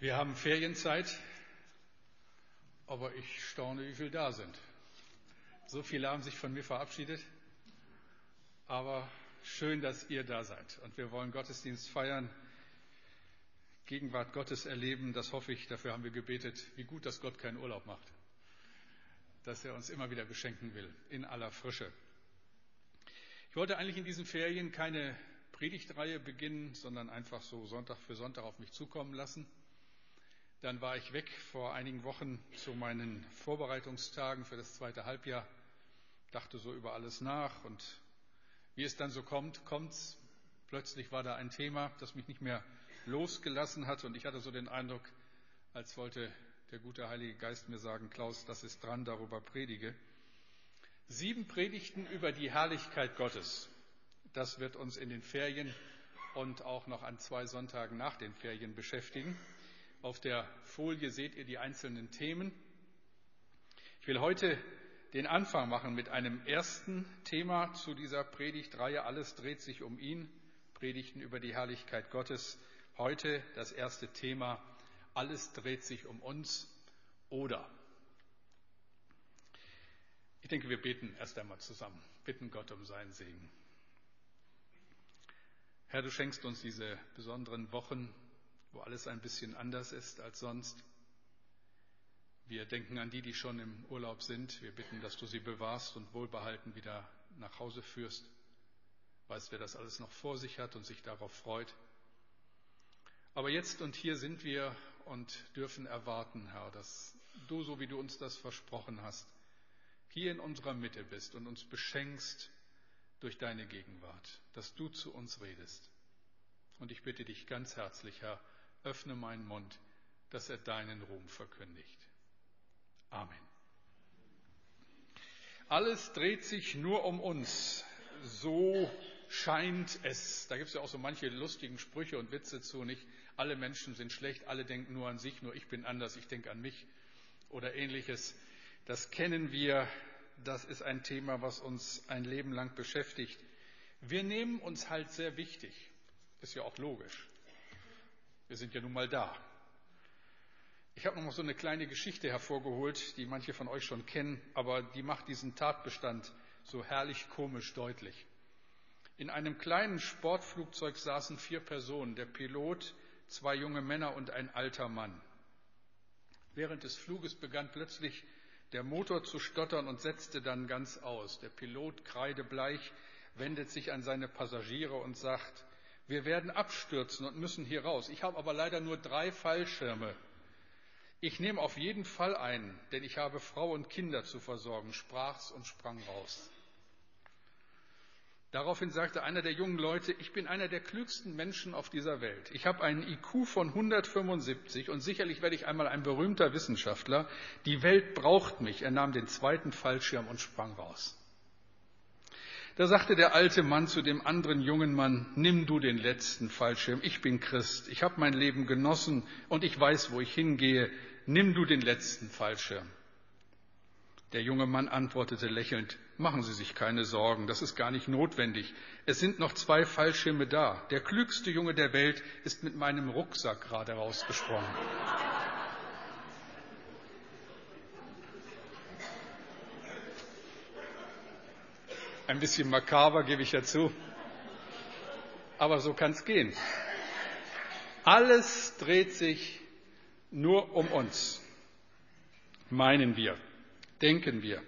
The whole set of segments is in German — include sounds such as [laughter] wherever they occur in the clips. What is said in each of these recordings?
Wir haben Ferienzeit, aber ich staune, wie viele da sind. So viele haben sich von mir verabschiedet, aber schön, dass ihr da seid. Und wir wollen Gottesdienst feiern, Gegenwart Gottes erleben, das hoffe ich, dafür haben wir gebetet, wie gut, dass Gott keinen Urlaub macht, dass er uns immer wieder beschenken will, in aller Frische. Ich wollte eigentlich in diesen Ferien keine Predigtreihe beginnen, sondern einfach so Sonntag für Sonntag auf mich zukommen lassen. Dann war ich weg vor einigen Wochen zu meinen Vorbereitungstagen für das zweite Halbjahr, dachte so über alles nach und wie es dann so kommt, kommt's. Plötzlich war da ein Thema, das mich nicht mehr losgelassen hat und ich hatte so den Eindruck, als wollte der gute Heilige Geist mir sagen, Klaus, das ist dran, darüber predige. Sieben Predigten über die Herrlichkeit Gottes. Das wird uns in den Ferien und auch noch an zwei Sonntagen nach den Ferien beschäftigen. Auf der Folie seht ihr die einzelnen Themen. Ich will heute den Anfang machen mit einem ersten Thema zu dieser Predigtreihe. Alles dreht sich um ihn. Predigten über die Herrlichkeit Gottes. Heute das erste Thema. Alles dreht sich um uns oder. Ich denke, wir beten erst einmal zusammen. Bitten Gott um seinen Segen. Herr, du schenkst uns diese besonderen Wochen, wo alles ein bisschen anders ist als sonst. Wir denken an die, die schon im Urlaub sind. Wir bitten, dass du sie bewahrst und wohlbehalten wieder nach Hause führst. Weißt, wer das alles noch vor sich hat und sich darauf freut. Aber jetzt und hier sind wir und dürfen erwarten, Herr, dass du, so wie du uns das versprochen hast, hier in unserer Mitte bist und uns beschenkst durch deine Gegenwart, dass du zu uns redest. Und ich bitte dich ganz herzlich, Herr, öffne meinen Mund, dass er deinen Ruhm verkündigt. Amen. Alles dreht sich nur um uns. So scheint es. Da gibt es ja auch so manche lustigen Sprüche und Witze zu, nicht? Alle Menschen sind schlecht, alle denken nur an sich, nur ich bin anders, ich denke an mich oder ähnliches. Das kennen wir, das ist ein Thema, was uns ein Leben lang beschäftigt. Wir nehmen uns halt sehr wichtig, ist ja auch logisch. Wir sind ja nun mal da. Ich habe noch mal so eine kleine Geschichte hervorgeholt, die manche von euch schon kennen, aber die macht diesen Tatbestand so herrlich komisch deutlich. In einem kleinen Sportflugzeug saßen vier Personen, der Pilot, zwei junge Männer und ein alter Mann. Während des Fluges begann plötzlich der Motor zu stottern und setzte dann ganz aus. Der Pilot, kreidebleich, wendet sich an seine Passagiere und sagt, wir werden abstürzen und müssen hier raus. Ich habe aber leider nur drei Fallschirme. Ich nehme auf jeden Fall einen, denn ich habe Frau und Kinder zu versorgen, sprach's und sprang raus. Daraufhin sagte einer der jungen Leute, ich bin einer der klügsten Menschen auf dieser Welt. Ich habe einen IQ von 175 und sicherlich werde ich einmal ein berühmter Wissenschaftler. Die Welt braucht mich. Er nahm den zweiten Fallschirm und sprang raus. Da sagte der alte Mann zu dem anderen jungen Mann, nimm du den letzten Fallschirm, ich bin Christ, ich habe mein Leben genossen und ich weiß, wo ich hingehe, nimm du den letzten Fallschirm. Der junge Mann antwortete lächelnd, machen Sie sich keine Sorgen, das ist gar nicht notwendig. Es sind noch zwei Fallschirme da. Der klügste Junge der Welt ist mit meinem Rucksack gerade rausgesprungen. Ein bisschen makaber, gebe ich ja zu. Aber so kann es gehen. Alles dreht sich nur um uns, meinen wir denken wir.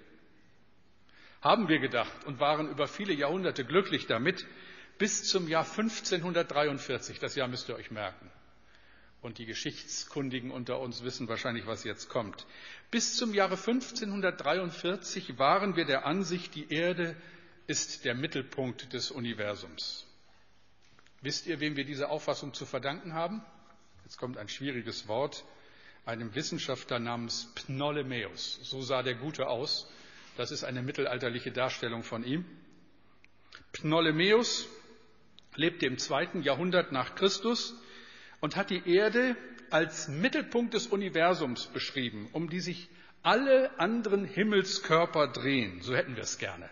Haben wir gedacht und waren über viele Jahrhunderte glücklich damit, bis zum Jahr 1543. Das Jahr müsst ihr euch merken. Und die Geschichtskundigen unter uns wissen wahrscheinlich, was jetzt kommt. Bis zum Jahre 1543 waren wir der Ansicht, die Erde ist der Mittelpunkt des Universums. Wisst ihr, wem wir diese Auffassung zu verdanken haben? Jetzt kommt ein schwieriges Wort einem Wissenschaftler namens Ptolemäus. So sah der Gute aus. Das ist eine mittelalterliche Darstellung von ihm. Ptolemäus lebte im zweiten Jahrhundert nach Christus und hat die Erde als Mittelpunkt des Universums beschrieben, um die sich alle anderen Himmelskörper drehen. So hätten wir es gerne.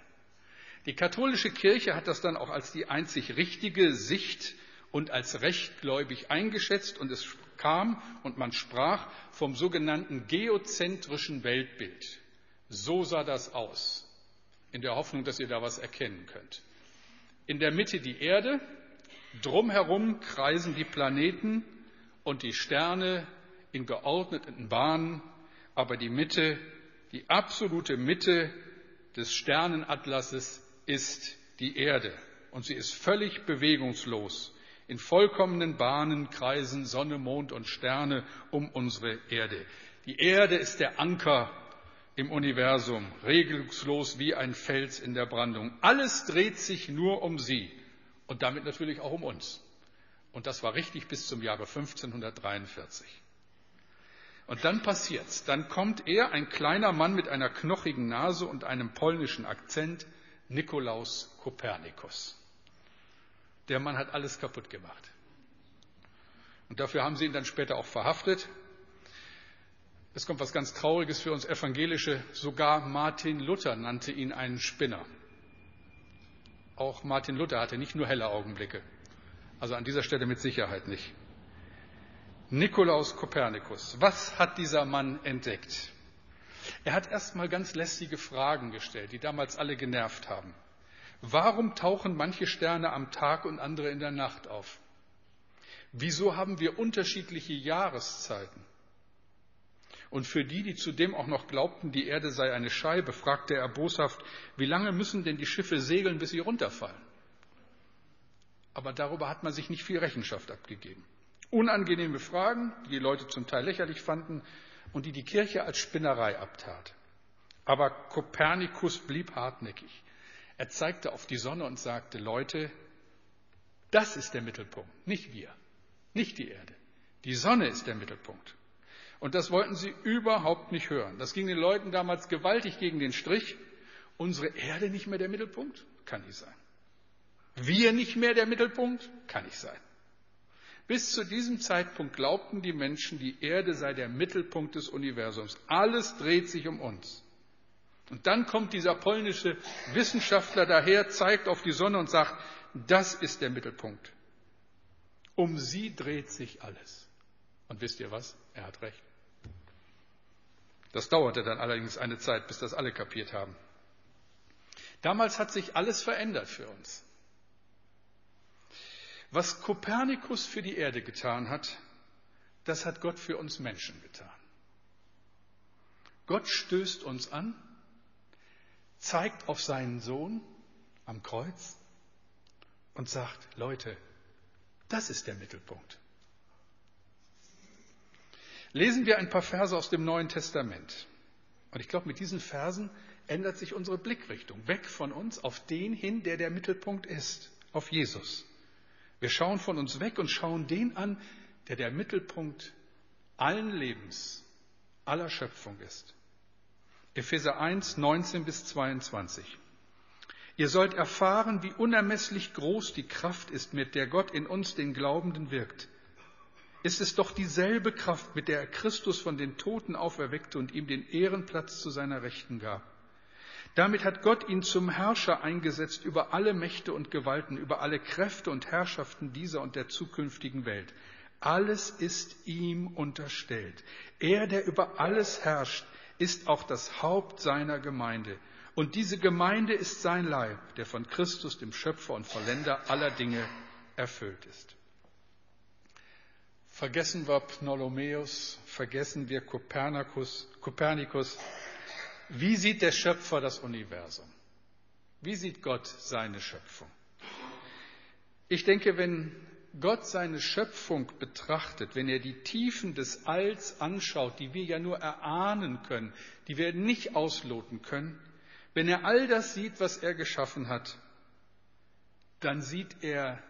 Die katholische Kirche hat das dann auch als die einzig richtige Sicht und als rechtgläubig eingeschätzt und es kam und man sprach vom sogenannten geozentrischen Weltbild. So sah das aus, in der Hoffnung, dass ihr da was erkennen könnt. In der Mitte die Erde, drumherum kreisen die Planeten und die Sterne in geordneten Bahnen, aber die Mitte, die absolute Mitte des Sternenatlases ist die Erde und sie ist völlig bewegungslos. In vollkommenen Bahnen kreisen Sonne, Mond und Sterne um unsere Erde. Die Erde ist der Anker im Universum, regungslos wie ein Fels in der Brandung. Alles dreht sich nur um sie und damit natürlich auch um uns. Und das war richtig bis zum Jahre 1543. Und dann passiert's. Dann kommt er, ein kleiner Mann mit einer knochigen Nase und einem polnischen Akzent, Nikolaus Kopernikus. Der Mann hat alles kaputt gemacht. Und dafür haben sie ihn dann später auch verhaftet. Es kommt was ganz Trauriges für uns Evangelische. Sogar Martin Luther nannte ihn einen Spinner. Auch Martin Luther hatte nicht nur helle Augenblicke. Also an dieser Stelle mit Sicherheit nicht. Nikolaus Kopernikus. Was hat dieser Mann entdeckt? Er hat erst mal ganz lästige Fragen gestellt, die damals alle genervt haben. Warum tauchen manche Sterne am Tag und andere in der Nacht auf? Wieso haben wir unterschiedliche Jahreszeiten? Und für die, die zudem auch noch glaubten, die Erde sei eine Scheibe, fragte er boshaft, wie lange müssen denn die Schiffe segeln, bis sie runterfallen? Aber darüber hat man sich nicht viel Rechenschaft abgegeben. Unangenehme Fragen, die die Leute zum Teil lächerlich fanden und die die Kirche als Spinnerei abtat. Aber Kopernikus blieb hartnäckig. Er zeigte auf die Sonne und sagte, Leute, das ist der Mittelpunkt, nicht wir, nicht die Erde. Die Sonne ist der Mittelpunkt. Und das wollten sie überhaupt nicht hören. Das ging den Leuten damals gewaltig gegen den Strich. Unsere Erde nicht mehr der Mittelpunkt? Kann nicht sein. Wir nicht mehr der Mittelpunkt? Kann nicht sein. Bis zu diesem Zeitpunkt glaubten die Menschen, die Erde sei der Mittelpunkt des Universums. Alles dreht sich um uns. Und dann kommt dieser polnische Wissenschaftler daher, zeigt auf die Sonne und sagt, das ist der Mittelpunkt. Um sie dreht sich alles. Und wisst ihr was? Er hat recht. Das dauerte dann allerdings eine Zeit, bis das alle kapiert haben. Damals hat sich alles verändert für uns. Was Kopernikus für die Erde getan hat, das hat Gott für uns Menschen getan. Gott stößt uns an, zeigt auf seinen Sohn am Kreuz und sagt, Leute, das ist der Mittelpunkt. Lesen wir ein paar Verse aus dem Neuen Testament. Und ich glaube, mit diesen Versen ändert sich unsere Blickrichtung weg von uns auf den hin, der der Mittelpunkt ist, auf Jesus. Wir schauen von uns weg und schauen den an, der der Mittelpunkt allen Lebens, aller Schöpfung ist. Epheser 1, 19 bis 22. Ihr sollt erfahren, wie unermesslich groß die Kraft ist, mit der Gott in uns, den Glaubenden, wirkt. Ist es doch dieselbe Kraft, mit der er Christus von den Toten auferweckte und ihm den Ehrenplatz zu seiner Rechten gab. Damit hat Gott ihn zum Herrscher eingesetzt über alle Mächte und Gewalten, über alle Kräfte und Herrschaften dieser und der zukünftigen Welt. Alles ist ihm unterstellt. Er, der über alles herrscht, ist auch das Haupt seiner Gemeinde. Und diese Gemeinde ist sein Leib, der von Christus, dem Schöpfer und Vollender aller Dinge, erfüllt ist. Vergessen wir Ptolomäus, vergessen wir Kopernikus, Kopernikus wie sieht der Schöpfer das Universum? Wie sieht Gott seine Schöpfung? Ich denke, wenn Gott seine Schöpfung betrachtet, wenn er die Tiefen des Alls anschaut, die wir ja nur erahnen können, die wir nicht ausloten können, wenn er all das sieht, was er geschaffen hat, dann sieht er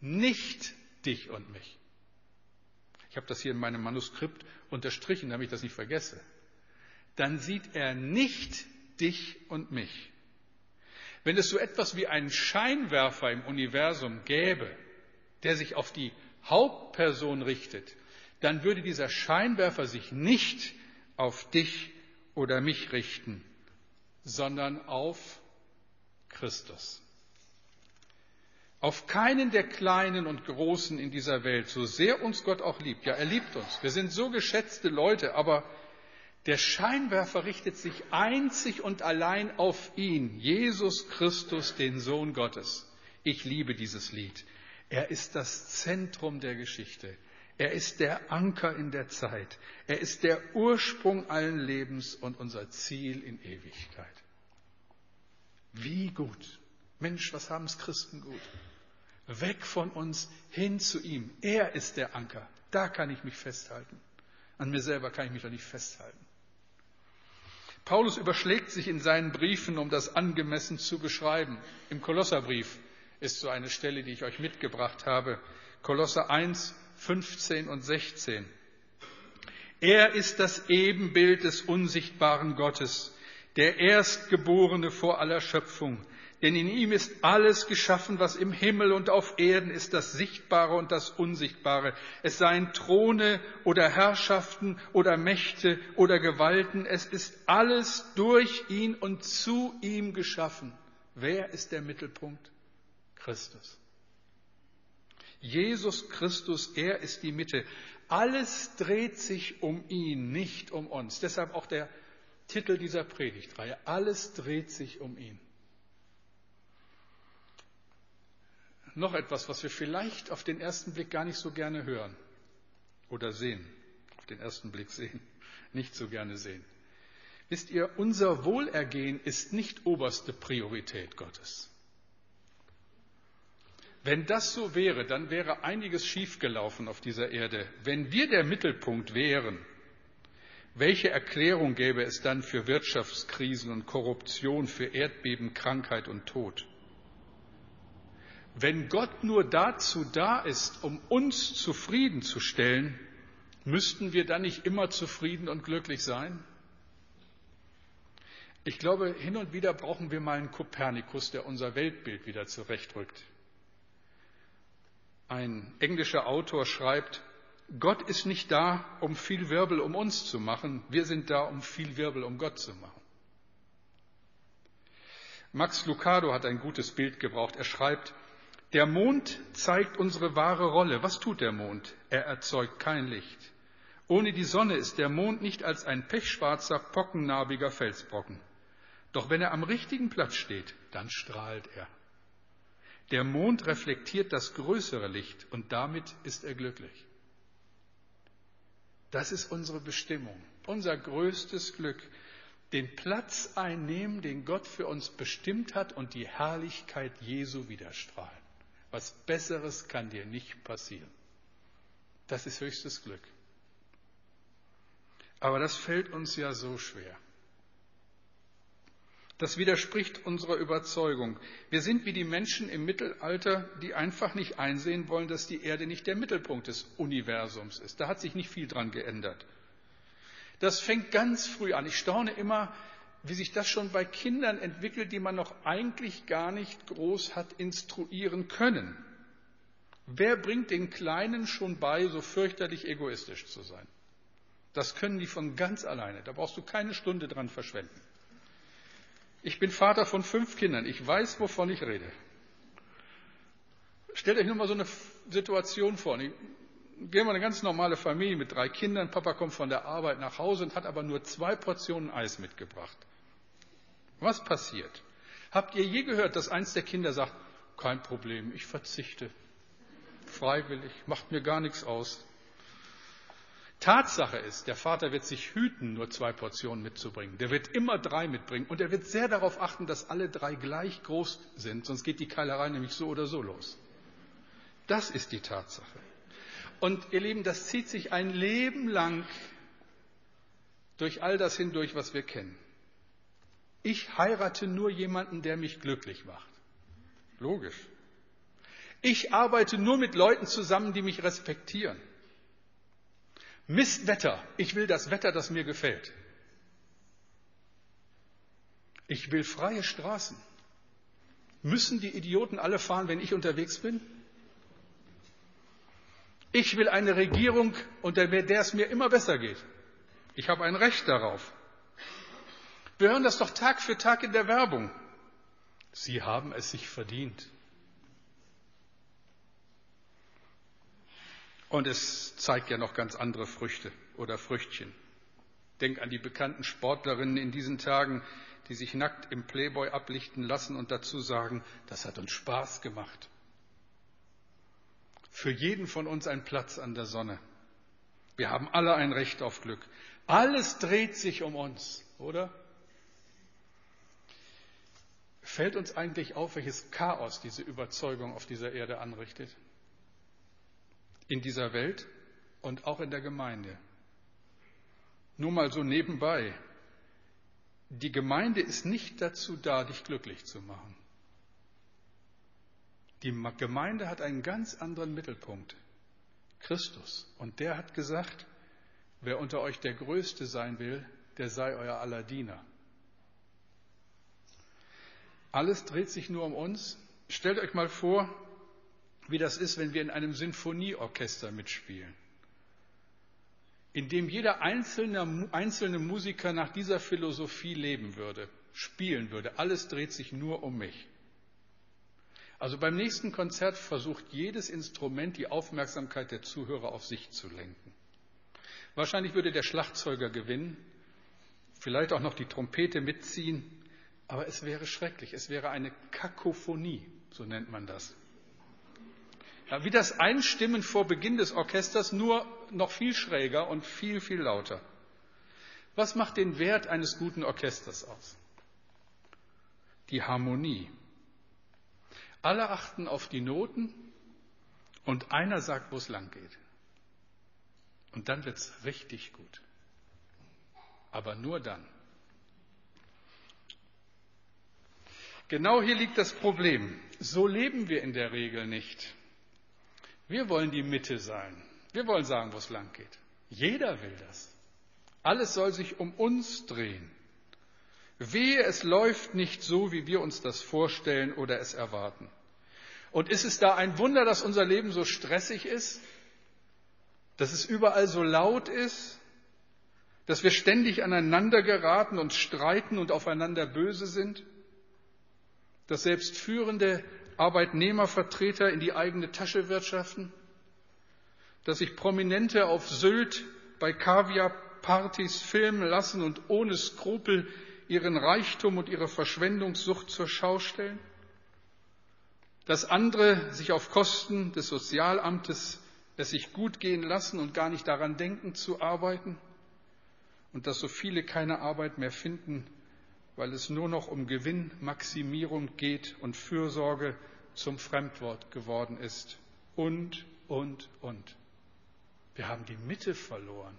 nicht dich und mich. Ich habe das hier in meinem Manuskript unterstrichen, damit ich das nicht vergesse dann sieht er nicht dich und mich. Wenn es so etwas wie einen Scheinwerfer im Universum gäbe, der sich auf die Hauptperson richtet, dann würde dieser Scheinwerfer sich nicht auf dich oder mich richten, sondern auf Christus. Auf keinen der Kleinen und Großen in dieser Welt, so sehr uns Gott auch liebt. Ja, er liebt uns. Wir sind so geschätzte Leute, aber der Scheinwerfer richtet sich einzig und allein auf ihn, Jesus Christus, den Sohn Gottes. Ich liebe dieses Lied. Er ist das Zentrum der Geschichte. Er ist der Anker in der Zeit. Er ist der Ursprung allen Lebens und unser Ziel in Ewigkeit. Wie gut. Mensch, was haben es Christen gut? Weg von uns hin zu ihm. Er ist der Anker. Da kann ich mich festhalten. An mir selber kann ich mich doch nicht festhalten. Paulus überschlägt sich in seinen Briefen, um das angemessen zu beschreiben. Im Kolosserbrief ist so eine Stelle, die ich euch mitgebracht habe. Kolosser 1, 15 und 16. Er ist das Ebenbild des unsichtbaren Gottes, der Erstgeborene vor aller Schöpfung. Denn in ihm ist alles geschaffen, was im Himmel und auf Erden ist, das Sichtbare und das Unsichtbare. Es seien Throne oder Herrschaften oder Mächte oder Gewalten. Es ist alles durch ihn und zu ihm geschaffen. Wer ist der Mittelpunkt? Christus. Jesus Christus, er ist die Mitte. Alles dreht sich um ihn, nicht um uns. Deshalb auch der Titel dieser Predigtreihe. Alles dreht sich um ihn. Noch etwas, was wir vielleicht auf den ersten Blick gar nicht so gerne hören oder sehen. Auf den ersten Blick sehen, [laughs] nicht so gerne sehen. Wisst ihr, unser Wohlergehen ist nicht oberste Priorität Gottes. Wenn das so wäre, dann wäre einiges schiefgelaufen auf dieser Erde. Wenn wir der Mittelpunkt wären, welche Erklärung gäbe es dann für Wirtschaftskrisen und Korruption, für Erdbeben, Krankheit und Tod? Wenn Gott nur dazu da ist, um uns zufriedenzustellen, müssten wir dann nicht immer zufrieden und glücklich sein? Ich glaube, hin und wieder brauchen wir mal einen Kopernikus, der unser Weltbild wieder zurechtrückt. Ein englischer Autor schreibt, Gott ist nicht da, um viel Wirbel um uns zu machen, wir sind da, um viel Wirbel um Gott zu machen. Max Lucado hat ein gutes Bild gebraucht. Er schreibt, der Mond zeigt unsere wahre Rolle. Was tut der Mond? Er erzeugt kein Licht. Ohne die Sonne ist der Mond nicht als ein pechschwarzer, pockennarbiger Felsbrocken. Doch wenn er am richtigen Platz steht, dann strahlt er. Der Mond reflektiert das größere Licht und damit ist er glücklich. Das ist unsere Bestimmung, unser größtes Glück, den Platz einnehmen, den Gott für uns bestimmt hat und die Herrlichkeit Jesu widerstrahlen. Was Besseres kann dir nicht passieren. Das ist höchstes Glück. Aber das fällt uns ja so schwer. Das widerspricht unserer Überzeugung. Wir sind wie die Menschen im Mittelalter, die einfach nicht einsehen wollen, dass die Erde nicht der Mittelpunkt des Universums ist. Da hat sich nicht viel dran geändert. Das fängt ganz früh an. Ich staune immer, wie sich das schon bei Kindern entwickelt, die man noch eigentlich gar nicht groß hat instruieren können. Wer bringt den Kleinen schon bei, so fürchterlich egoistisch zu sein? Das können die von ganz alleine. Da brauchst du keine Stunde dran verschwenden. Ich bin Vater von fünf Kindern. Ich weiß, wovon ich rede. Stellt euch nur mal so eine Situation vor. Wir haben eine ganz normale Familie mit drei Kindern. Papa kommt von der Arbeit nach Hause und hat aber nur zwei Portionen Eis mitgebracht. Was passiert? Habt ihr je gehört, dass eins der Kinder sagt, kein Problem, ich verzichte. Freiwillig, macht mir gar nichts aus. Tatsache ist, der Vater wird sich hüten, nur zwei Portionen mitzubringen. Der wird immer drei mitbringen und er wird sehr darauf achten, dass alle drei gleich groß sind, sonst geht die Keilerei nämlich so oder so los. Das ist die Tatsache. Und ihr Lieben, das zieht sich ein Leben lang durch all das hindurch, was wir kennen. Ich heirate nur jemanden, der mich glücklich macht. Logisch. Ich arbeite nur mit Leuten zusammen, die mich respektieren. Mistwetter. Ich will das Wetter, das mir gefällt. Ich will freie Straßen. Müssen die Idioten alle fahren, wenn ich unterwegs bin? Ich will eine Regierung, unter der es mir immer besser geht. Ich habe ein Recht darauf. Wir hören das doch Tag für Tag in der Werbung. Sie haben es sich verdient. Und es zeigt ja noch ganz andere Früchte oder Früchtchen. Denk an die bekannten Sportlerinnen in diesen Tagen, die sich nackt im Playboy ablichten lassen und dazu sagen, das hat uns Spaß gemacht. Für jeden von uns ein Platz an der Sonne. Wir haben alle ein Recht auf Glück. Alles dreht sich um uns, oder? Fällt uns eigentlich auf, welches Chaos diese Überzeugung auf dieser Erde anrichtet? In dieser Welt und auch in der Gemeinde. Nur mal so nebenbei. Die Gemeinde ist nicht dazu da, dich glücklich zu machen. Die Gemeinde hat einen ganz anderen Mittelpunkt. Christus. Und der hat gesagt, wer unter euch der Größte sein will, der sei euer aller Diener. Alles dreht sich nur um uns. Stellt euch mal vor, wie das ist, wenn wir in einem Sinfonieorchester mitspielen, in dem jeder einzelne, einzelne Musiker nach dieser Philosophie leben würde, spielen würde. Alles dreht sich nur um mich. Also beim nächsten Konzert versucht jedes Instrument die Aufmerksamkeit der Zuhörer auf sich zu lenken. Wahrscheinlich würde der Schlagzeuger gewinnen, vielleicht auch noch die Trompete mitziehen, aber es wäre schrecklich, es wäre eine Kakophonie, so nennt man das. Ja, wie das Einstimmen vor Beginn des Orchesters, nur noch viel schräger und viel, viel lauter. Was macht den Wert eines guten Orchesters aus? Die Harmonie. Alle achten auf die Noten und einer sagt, wo es lang geht. Und dann wird es richtig gut. Aber nur dann. Genau hier liegt das Problem. So leben wir in der Regel nicht. Wir wollen die Mitte sein. Wir wollen sagen, wo es lang geht. Jeder will das. Alles soll sich um uns drehen. Wehe, es läuft nicht so, wie wir uns das vorstellen oder es erwarten. Und ist es da ein Wunder, dass unser Leben so stressig ist? Dass es überall so laut ist? Dass wir ständig aneinander geraten und streiten und aufeinander böse sind? Dass selbst führende Arbeitnehmervertreter in die eigene Tasche wirtschaften? Dass sich Prominente auf Sylt bei Kaviarpartys filmen lassen und ohne Skrupel ihren Reichtum und ihre Verschwendungssucht zur Schau stellen? Dass andere sich auf Kosten des Sozialamtes es sich gut gehen lassen und gar nicht daran denken zu arbeiten? Und dass so viele keine Arbeit mehr finden, weil es nur noch um Gewinnmaximierung geht und Fürsorge zum Fremdwort geworden ist. Und, und, und. Wir haben die Mitte verloren.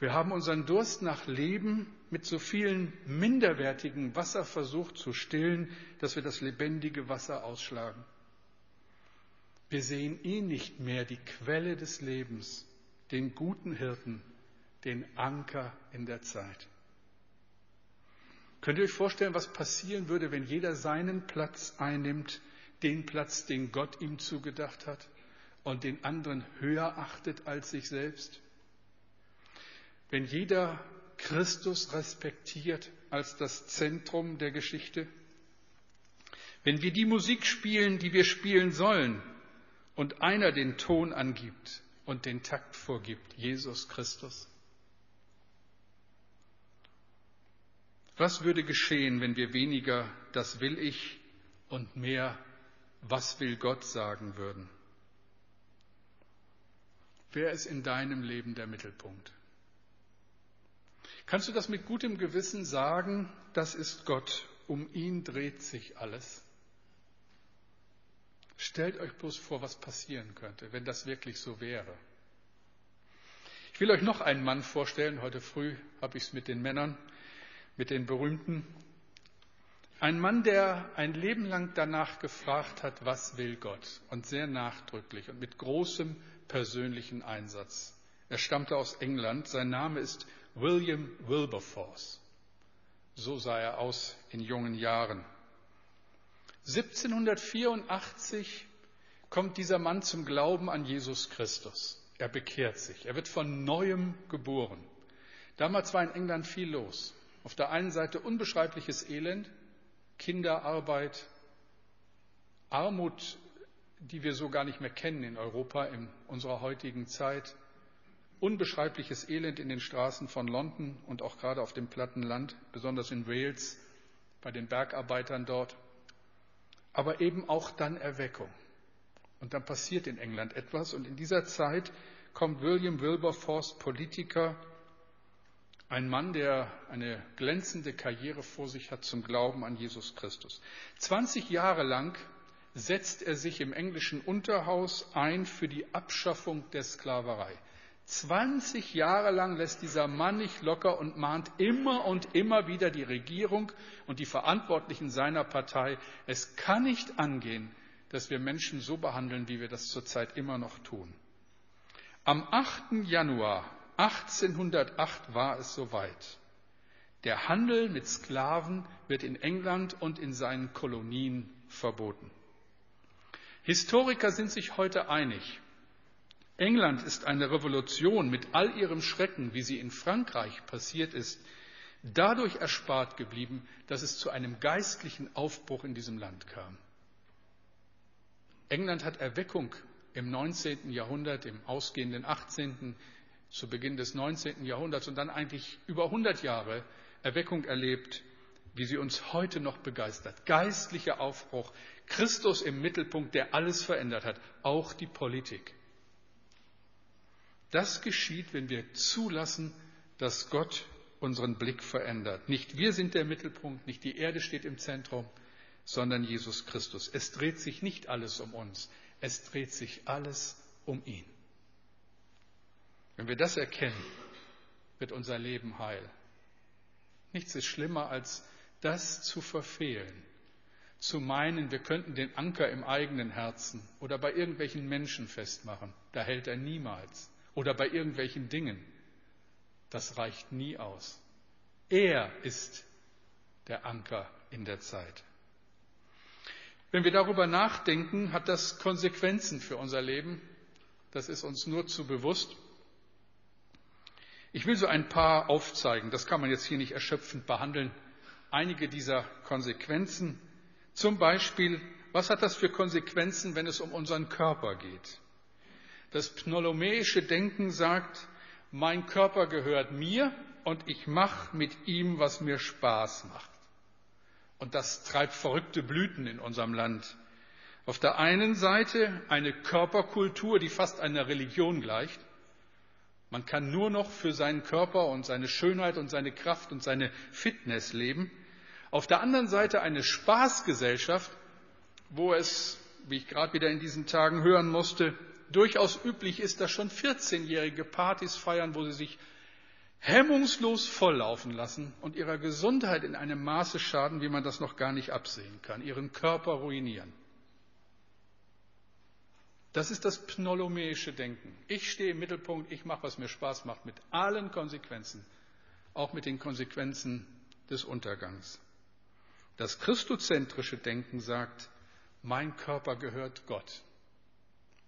Wir haben unseren Durst nach Leben mit so vielen minderwertigen Wasser versucht zu stillen, dass wir das lebendige Wasser ausschlagen. Wir sehen ihn nicht mehr, die Quelle des Lebens, den guten Hirten, den Anker in der Zeit. Könnt ihr euch vorstellen, was passieren würde, wenn jeder seinen Platz einnimmt, den Platz, den Gott ihm zugedacht hat und den anderen höher achtet als sich selbst? Wenn jeder Christus respektiert als das Zentrum der Geschichte? Wenn wir die Musik spielen, die wir spielen sollen, und einer den Ton angibt und den Takt vorgibt, Jesus Christus? Was würde geschehen, wenn wir weniger das will ich und mehr was will Gott sagen würden? Wer ist in deinem Leben der Mittelpunkt? Kannst du das mit gutem Gewissen sagen, das ist Gott, um ihn dreht sich alles? Stellt euch bloß vor, was passieren könnte, wenn das wirklich so wäre. Ich will euch noch einen Mann vorstellen. Heute früh habe ich es mit den Männern mit den Berühmten. Ein Mann, der ein Leben lang danach gefragt hat, was will Gott? Und sehr nachdrücklich und mit großem persönlichen Einsatz. Er stammte aus England. Sein Name ist William Wilberforce. So sah er aus in jungen Jahren. 1784 kommt dieser Mann zum Glauben an Jesus Christus. Er bekehrt sich. Er wird von neuem geboren. Damals war in England viel los. Auf der einen Seite unbeschreibliches Elend, Kinderarbeit, Armut, die wir so gar nicht mehr kennen in Europa in unserer heutigen Zeit. Unbeschreibliches Elend in den Straßen von London und auch gerade auf dem platten Land, besonders in Wales, bei den Bergarbeitern dort. Aber eben auch dann Erweckung. Und dann passiert in England etwas. Und in dieser Zeit kommt William Wilberforce, Politiker, ein Mann, der eine glänzende Karriere vor sich hat zum Glauben an Jesus Christus. 20 Jahre lang setzt er sich im englischen Unterhaus ein für die Abschaffung der Sklaverei. 20 Jahre lang lässt dieser Mann nicht locker und mahnt immer und immer wieder die Regierung und die Verantwortlichen seiner Partei. Es kann nicht angehen, dass wir Menschen so behandeln, wie wir das zurzeit immer noch tun. Am 8. Januar 1808 war es soweit. Der Handel mit Sklaven wird in England und in seinen Kolonien verboten. Historiker sind sich heute einig. England ist eine Revolution mit all ihrem Schrecken, wie sie in Frankreich passiert ist, dadurch erspart geblieben, dass es zu einem geistlichen Aufbruch in diesem Land kam. England hat Erweckung im 19. Jahrhundert, im ausgehenden 18., zu Beginn des 19. Jahrhunderts und dann eigentlich über 100 Jahre Erweckung erlebt, wie sie uns heute noch begeistert. Geistlicher Aufbruch, Christus im Mittelpunkt, der alles verändert hat, auch die Politik. Das geschieht, wenn wir zulassen, dass Gott unseren Blick verändert. Nicht wir sind der Mittelpunkt, nicht die Erde steht im Zentrum, sondern Jesus Christus. Es dreht sich nicht alles um uns, es dreht sich alles um ihn. Wenn wir das erkennen, wird unser Leben heil. Nichts ist schlimmer, als das zu verfehlen, zu meinen, wir könnten den Anker im eigenen Herzen oder bei irgendwelchen Menschen festmachen. Da hält er niemals. Oder bei irgendwelchen Dingen. Das reicht nie aus. Er ist der Anker in der Zeit. Wenn wir darüber nachdenken, hat das Konsequenzen für unser Leben. Das ist uns nur zu bewusst. Ich will so ein paar aufzeigen. Das kann man jetzt hier nicht erschöpfend behandeln. Einige dieser Konsequenzen. Zum Beispiel, was hat das für Konsequenzen, wenn es um unseren Körper geht? Das ptolomäische Denken sagt, mein Körper gehört mir und ich mache mit ihm, was mir Spaß macht. Und das treibt verrückte Blüten in unserem Land. Auf der einen Seite eine Körperkultur, die fast einer Religion gleicht. Man kann nur noch für seinen Körper und seine Schönheit und seine Kraft und seine Fitness leben. Auf der anderen Seite eine Spaßgesellschaft, wo es, wie ich gerade wieder in diesen Tagen hören musste, durchaus üblich ist, dass schon 14-jährige Partys feiern, wo sie sich hemmungslos volllaufen lassen und ihrer Gesundheit in einem Maße schaden, wie man das noch gar nicht absehen kann, ihren Körper ruinieren. Das ist das ptolomäische Denken. Ich stehe im Mittelpunkt, ich mache, was mir Spaß macht, mit allen Konsequenzen, auch mit den Konsequenzen des Untergangs. Das christozentrische Denken sagt, mein Körper gehört Gott.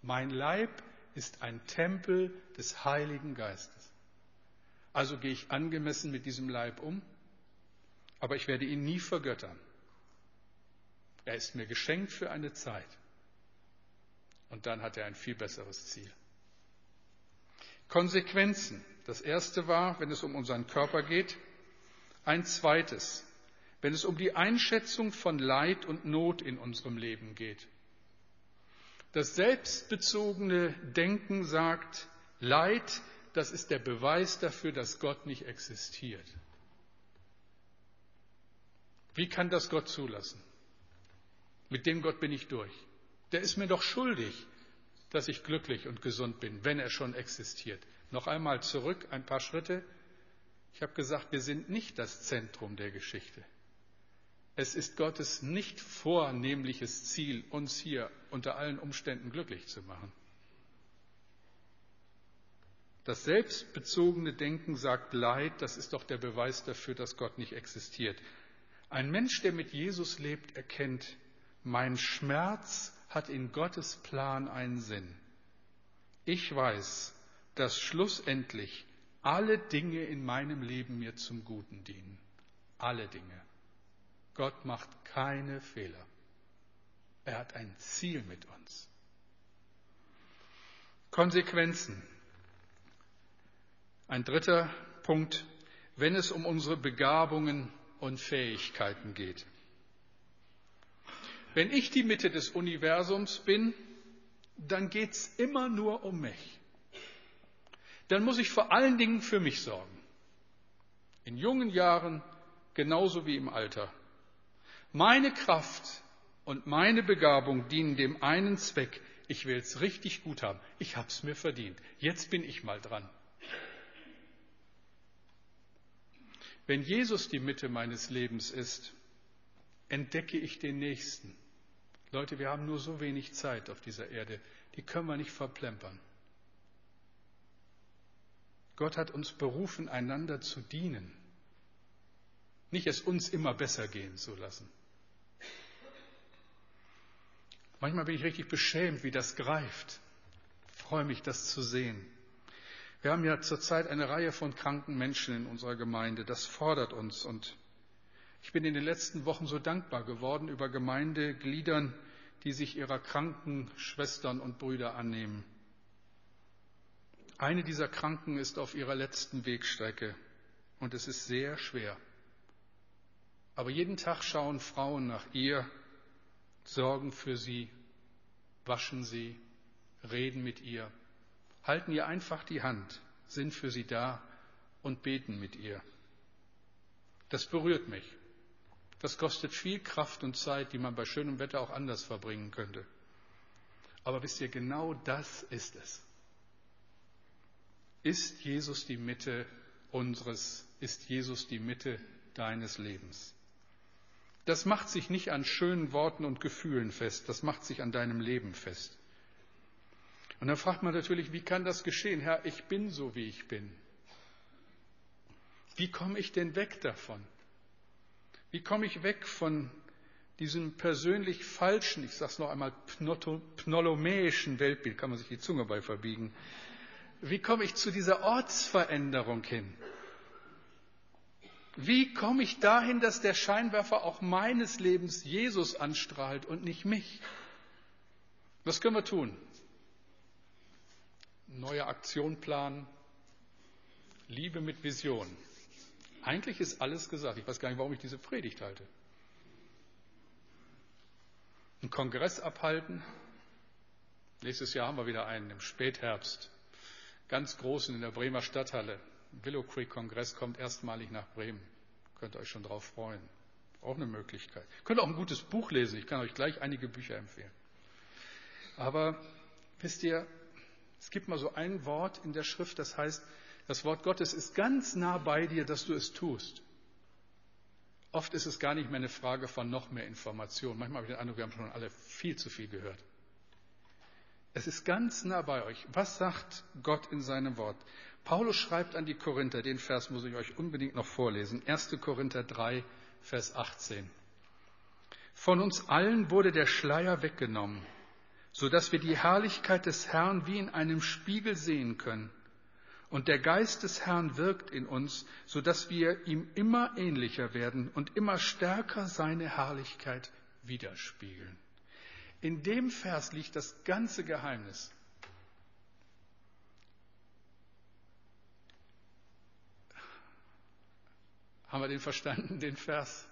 Mein Leib ist ein Tempel des Heiligen Geistes. Also gehe ich angemessen mit diesem Leib um, aber ich werde ihn nie vergöttern. Er ist mir geschenkt für eine Zeit. Und dann hat er ein viel besseres Ziel. Konsequenzen. Das erste war, wenn es um unseren Körper geht. Ein zweites, wenn es um die Einschätzung von Leid und Not in unserem Leben geht. Das selbstbezogene Denken sagt, Leid das ist der Beweis dafür, dass Gott nicht existiert. Wie kann das Gott zulassen? Mit dem Gott bin ich durch. Der ist mir doch schuldig, dass ich glücklich und gesund bin, wenn er schon existiert. Noch einmal zurück, ein paar Schritte. Ich habe gesagt, wir sind nicht das Zentrum der Geschichte. Es ist Gottes nicht vornehmliches Ziel, uns hier unter allen Umständen glücklich zu machen. Das selbstbezogene Denken sagt Leid, das ist doch der Beweis dafür, dass Gott nicht existiert. Ein Mensch, der mit Jesus lebt, erkennt, mein Schmerz hat in Gottes Plan einen Sinn. Ich weiß, dass schlussendlich alle Dinge in meinem Leben mir zum Guten dienen. Alle Dinge. Gott macht keine Fehler. Er hat ein Ziel mit uns. Konsequenzen. Ein dritter Punkt, wenn es um unsere Begabungen und Fähigkeiten geht. Wenn ich die Mitte des Universums bin, dann geht es immer nur um mich. Dann muss ich vor allen Dingen für mich sorgen. In jungen Jahren genauso wie im Alter. Meine Kraft und meine Begabung dienen dem einen Zweck, ich will es richtig gut haben. Ich habe es mir verdient. Jetzt bin ich mal dran. Wenn Jesus die Mitte meines Lebens ist, entdecke ich den Nächsten. Leute, wir haben nur so wenig Zeit auf dieser Erde. Die können wir nicht verplempern. Gott hat uns berufen, einander zu dienen. Nicht es uns immer besser gehen zu lassen. Manchmal bin ich richtig beschämt, wie das greift. Ich freue mich, das zu sehen. Wir haben ja zurzeit eine Reihe von kranken Menschen in unserer Gemeinde. Das fordert uns. Und ich bin in den letzten Wochen so dankbar geworden über Gemeindegliedern, die sich ihrer kranken Schwestern und Brüder annehmen. Eine dieser Kranken ist auf ihrer letzten Wegstrecke und es ist sehr schwer. Aber jeden Tag schauen Frauen nach ihr sorgen für sie, waschen sie, reden mit ihr, halten ihr einfach die Hand, sind für sie da und beten mit ihr. Das berührt mich. Das kostet viel Kraft und Zeit, die man bei schönem Wetter auch anders verbringen könnte. Aber wisst ihr, genau das ist es. Ist Jesus die Mitte unseres, ist Jesus die Mitte deines Lebens? Das macht sich nicht an schönen Worten und Gefühlen fest, das macht sich an deinem Leben fest. Und dann fragt man natürlich, wie kann das geschehen? Herr, ich bin so, wie ich bin. Wie komme ich denn weg davon? Wie komme ich weg von diesem persönlich falschen, ich sage es noch einmal, pnolomäischen Weltbild, kann man sich die Zunge bei verbiegen. Wie komme ich zu dieser Ortsveränderung hin? Wie komme ich dahin, dass der Scheinwerfer auch meines Lebens Jesus anstrahlt und nicht mich? Was können wir tun? Neue Aktion planen, Liebe mit Vision. Eigentlich ist alles gesagt. Ich weiß gar nicht, warum ich diese Predigt halte. Einen Kongress abhalten. Nächstes Jahr haben wir wieder einen im Spätherbst. Ganz großen in der Bremer Stadthalle. Willow Creek Kongress kommt erstmalig nach Bremen. Könnt ihr euch schon darauf freuen. Auch eine Möglichkeit. Könnt auch ein gutes Buch lesen. Ich kann euch gleich einige Bücher empfehlen. Aber wisst ihr, es gibt mal so ein Wort in der Schrift, das heißt, das Wort Gottes ist ganz nah bei dir, dass du es tust. Oft ist es gar nicht mehr eine Frage von noch mehr Information. Manchmal habe ich den Eindruck, wir haben schon alle viel zu viel gehört. Es ist ganz nah bei euch. Was sagt Gott in seinem Wort? Paulus schreibt an die Korinther, den Vers muss ich euch unbedingt noch vorlesen. 1. Korinther 3, Vers 18. Von uns allen wurde der Schleier weggenommen, so dass wir die Herrlichkeit des Herrn wie in einem Spiegel sehen können. Und der Geist des Herrn wirkt in uns, so dass wir ihm immer ähnlicher werden und immer stärker seine Herrlichkeit widerspiegeln. In dem Vers liegt das ganze Geheimnis Haben wir den verstanden, den Vers?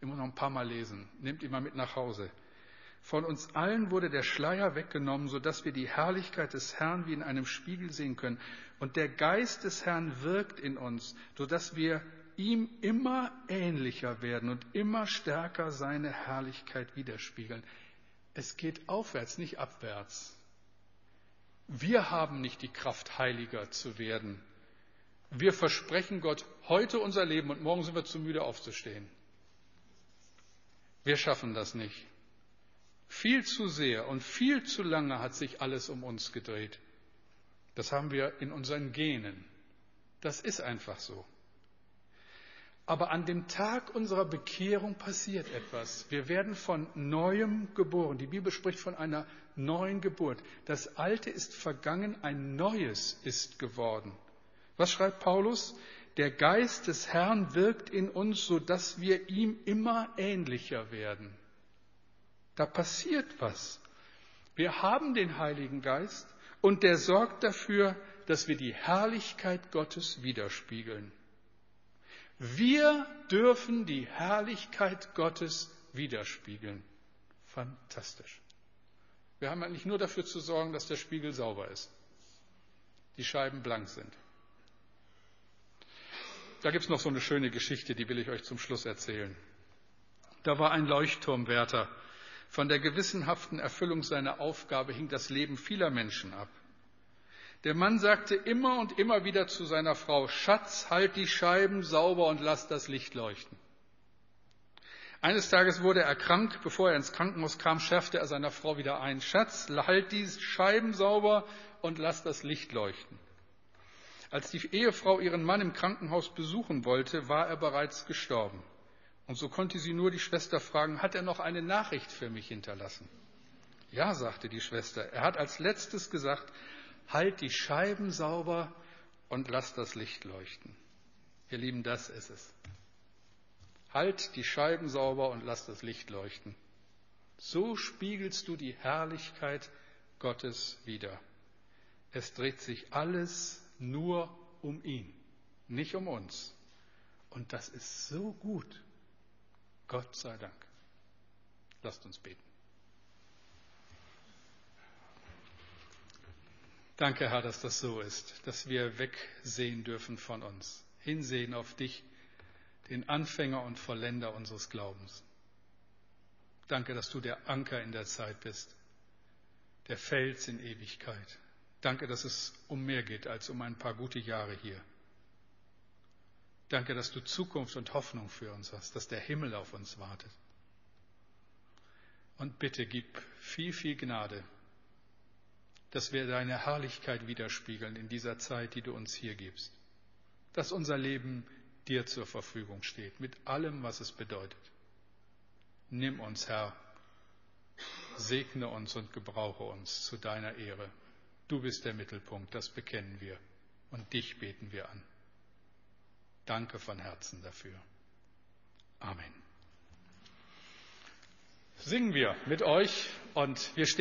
Muss noch ein paar Mal lesen. Nehmt ihn mal mit nach Hause. Von uns allen wurde der Schleier weggenommen, sodass wir die Herrlichkeit des Herrn wie in einem Spiegel sehen können. Und der Geist des Herrn wirkt in uns, sodass wir ihm immer ähnlicher werden und immer stärker seine Herrlichkeit widerspiegeln. Es geht aufwärts, nicht abwärts. Wir haben nicht die Kraft, heiliger zu werden. Wir versprechen Gott heute unser Leben und morgen sind wir zu müde aufzustehen. Wir schaffen das nicht. Viel zu sehr und viel zu lange hat sich alles um uns gedreht. Das haben wir in unseren Genen. Das ist einfach so. Aber an dem Tag unserer Bekehrung passiert etwas. Wir werden von neuem geboren. Die Bibel spricht von einer neuen Geburt. Das Alte ist vergangen, ein Neues ist geworden. Was schreibt Paulus? Der Geist des Herrn wirkt in uns, sodass wir ihm immer ähnlicher werden. Da passiert was. Wir haben den Heiligen Geist. und der sorgt dafür, dass wir die Herrlichkeit Gottes widerspiegeln. Wir dürfen die Herrlichkeit Gottes widerspiegeln. Fantastisch. Wir haben eigentlich nur dafür zu sorgen, dass der Spiegel sauber ist, die Scheiben blank sind. Da gibt es noch so eine schöne Geschichte, die will ich euch zum Schluss erzählen. Da war ein Leuchtturmwärter. Von der gewissenhaften Erfüllung seiner Aufgabe hing das Leben vieler Menschen ab. Der Mann sagte immer und immer wieder zu seiner Frau, Schatz, halt die Scheiben sauber und lass das Licht leuchten. Eines Tages wurde er krank. Bevor er ins Krankenhaus kam, schärfte er seiner Frau wieder ein, Schatz, halt die Scheiben sauber und lass das Licht leuchten. Als die Ehefrau ihren Mann im Krankenhaus besuchen wollte, war er bereits gestorben. Und so konnte sie nur die Schwester fragen, hat er noch eine Nachricht für mich hinterlassen? Ja, sagte die Schwester. Er hat als letztes gesagt, halt die Scheiben sauber und lass das Licht leuchten. Ihr Lieben, das ist es. Halt die Scheiben sauber und lass das Licht leuchten. So spiegelst du die Herrlichkeit Gottes wider. Es dreht sich alles nur um ihn, nicht um uns. Und das ist so gut. Gott sei Dank. Lasst uns beten. Danke, Herr, dass das so ist, dass wir wegsehen dürfen von uns, hinsehen auf dich, den Anfänger und Vollender unseres Glaubens. Danke, dass du der Anker in der Zeit bist, der Fels in Ewigkeit. Danke, dass es um mehr geht als um ein paar gute Jahre hier. Danke, dass du Zukunft und Hoffnung für uns hast, dass der Himmel auf uns wartet. Und bitte gib viel, viel Gnade, dass wir deine Herrlichkeit widerspiegeln in dieser Zeit, die du uns hier gibst. Dass unser Leben dir zur Verfügung steht, mit allem, was es bedeutet. Nimm uns, Herr, segne uns und gebrauche uns zu deiner Ehre. Du bist der Mittelpunkt, das bekennen wir und dich beten wir an. Danke von Herzen dafür. Amen. Singen wir mit euch und wir stehen